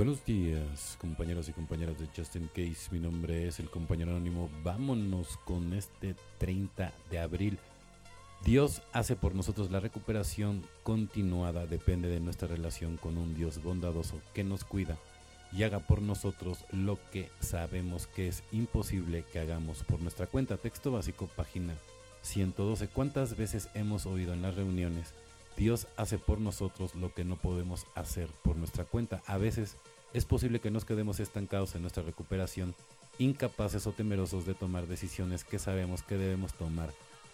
Buenos días, compañeros y compañeras de Justin Case. Mi nombre es el compañero anónimo. Vámonos con este 30 de abril. Dios hace por nosotros la recuperación continuada. Depende de nuestra relación con un Dios bondadoso que nos cuida y haga por nosotros lo que sabemos que es imposible que hagamos por nuestra cuenta. Texto básico, página 112. ¿Cuántas veces hemos oído en las reuniones? Dios hace por nosotros lo que no podemos hacer por nuestra cuenta. A veces es posible que nos quedemos estancados en nuestra recuperación, incapaces o temerosos de tomar decisiones que sabemos que debemos tomar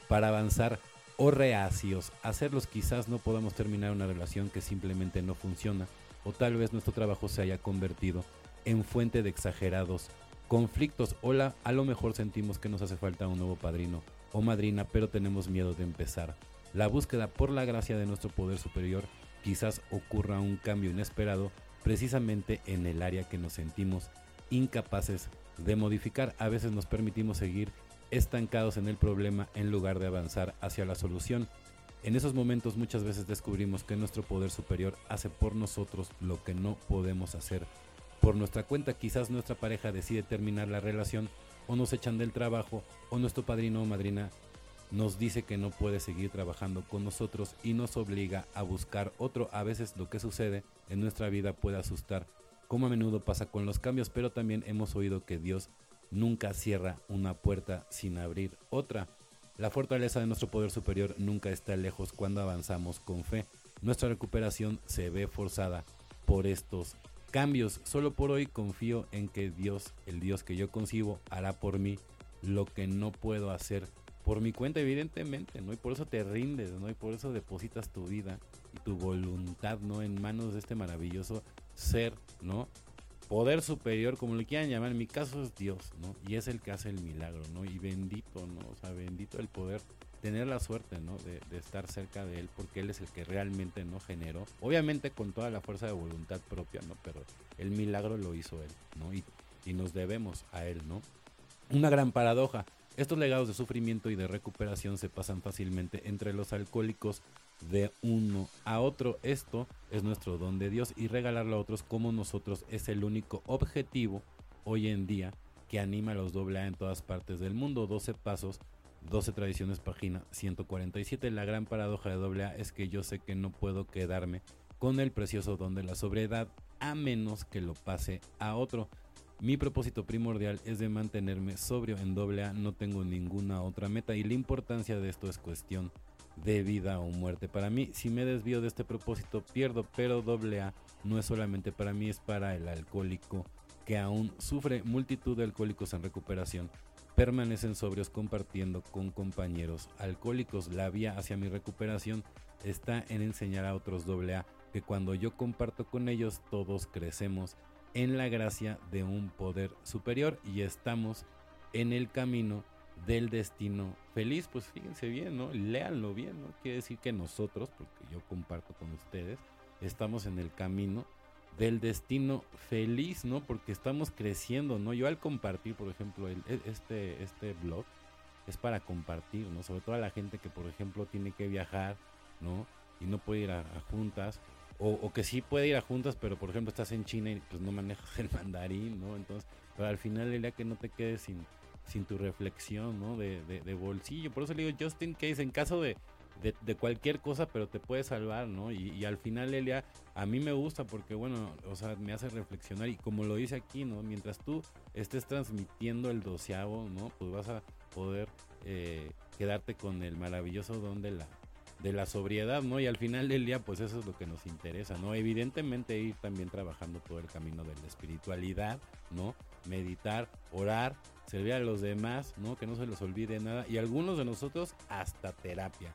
para avanzar o reacios hacerlos quizás no podamos terminar una relación que simplemente no funciona o tal vez nuestro trabajo se haya convertido en fuente de exagerados conflictos o a lo mejor sentimos que nos hace falta un nuevo padrino o madrina pero tenemos miedo de empezar la búsqueda por la gracia de nuestro poder superior quizás ocurra un cambio inesperado precisamente en el área que nos sentimos incapaces de modificar. A veces nos permitimos seguir estancados en el problema en lugar de avanzar hacia la solución. En esos momentos muchas veces descubrimos que nuestro poder superior hace por nosotros lo que no podemos hacer. Por nuestra cuenta quizás nuestra pareja decide terminar la relación o nos echan del trabajo o nuestro padrino o madrina nos dice que no puede seguir trabajando con nosotros y nos obliga a buscar otro. A veces lo que sucede en nuestra vida puede asustar, como a menudo pasa con los cambios, pero también hemos oído que Dios nunca cierra una puerta sin abrir otra. La fortaleza de nuestro poder superior nunca está lejos cuando avanzamos con fe. Nuestra recuperación se ve forzada por estos cambios. Solo por hoy confío en que Dios, el Dios que yo concibo, hará por mí lo que no puedo hacer por mi cuenta, evidentemente, ¿no? Y por eso te rindes, ¿no? Y por eso depositas tu vida y tu voluntad, ¿no? En manos de este maravilloso ser, ¿no? Poder superior, como le quieran llamar, en mi caso es Dios, ¿no? Y es el que hace el milagro, ¿no? Y bendito, ¿no? O sea, bendito el poder tener la suerte, ¿no? De, estar cerca de él, porque él es el que realmente no generó, obviamente con toda la fuerza de voluntad propia, ¿no? Pero el milagro lo hizo él, ¿no? Y, y nos debemos a él, ¿no? Una gran paradoja. Estos legados de sufrimiento y de recuperación se pasan fácilmente entre los alcohólicos de uno a otro. Esto es nuestro don de Dios y regalarlo a otros como nosotros es el único objetivo hoy en día que anima a los AA en todas partes del mundo. 12 pasos, 12 tradiciones, página 147. La gran paradoja de AA es que yo sé que no puedo quedarme con el precioso don de la sobriedad a menos que lo pase a otro. Mi propósito primordial es de mantenerme sobrio en AA, no tengo ninguna otra meta y la importancia de esto es cuestión de vida o muerte. Para mí, si me desvío de este propósito, pierdo, pero AA no es solamente para mí, es para el alcohólico que aún sufre multitud de alcohólicos en recuperación. Permanecen sobrios compartiendo con compañeros alcohólicos. La vía hacia mi recuperación está en enseñar a otros AA que cuando yo comparto con ellos todos crecemos en la gracia de un poder superior y estamos en el camino del destino feliz. Pues fíjense bien, ¿no? Léanlo bien, ¿no? Quiere decir que nosotros, porque yo comparto con ustedes, estamos en el camino del destino feliz, ¿no? Porque estamos creciendo, ¿no? Yo al compartir, por ejemplo, el, e, este, este blog es para compartir, ¿no? Sobre todo a la gente que, por ejemplo, tiene que viajar, ¿no? Y no puede ir a juntas o, que sí puede ir a juntas, pero por ejemplo estás en China y pues no manejas el mandarín, ¿no? Entonces, pero al final el que no te quedes sin, sin tu reflexión, ¿no? De, de, bolsillo. Por eso le digo, Justin Case, en caso de, de, cualquier cosa, pero te puede salvar, ¿no? Y, y, al final, Elia, a mí me gusta porque, bueno, o sea, me hace reflexionar y como lo dice aquí, ¿no? Mientras tú estés transmitiendo el doceavo, ¿no? Pues vas a poder eh, quedarte con el maravilloso don de la, de la sobriedad, ¿no? Y al final del día, pues eso es lo que nos interesa, ¿no? Evidentemente ir también trabajando todo el camino de la espiritualidad, ¿no? Meditar, orar, servir a los demás, ¿no? Que no se les olvide nada. Y algunos de nosotros hasta terapia.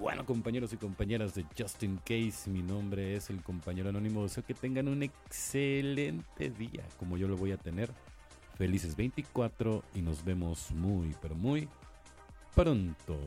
Bueno, compañeros y compañeras de Justin Case, mi nombre es el compañero anónimo. Deseo que tengan un excelente día, como yo lo voy a tener. Felices 24 y nos vemos muy, pero muy pronto.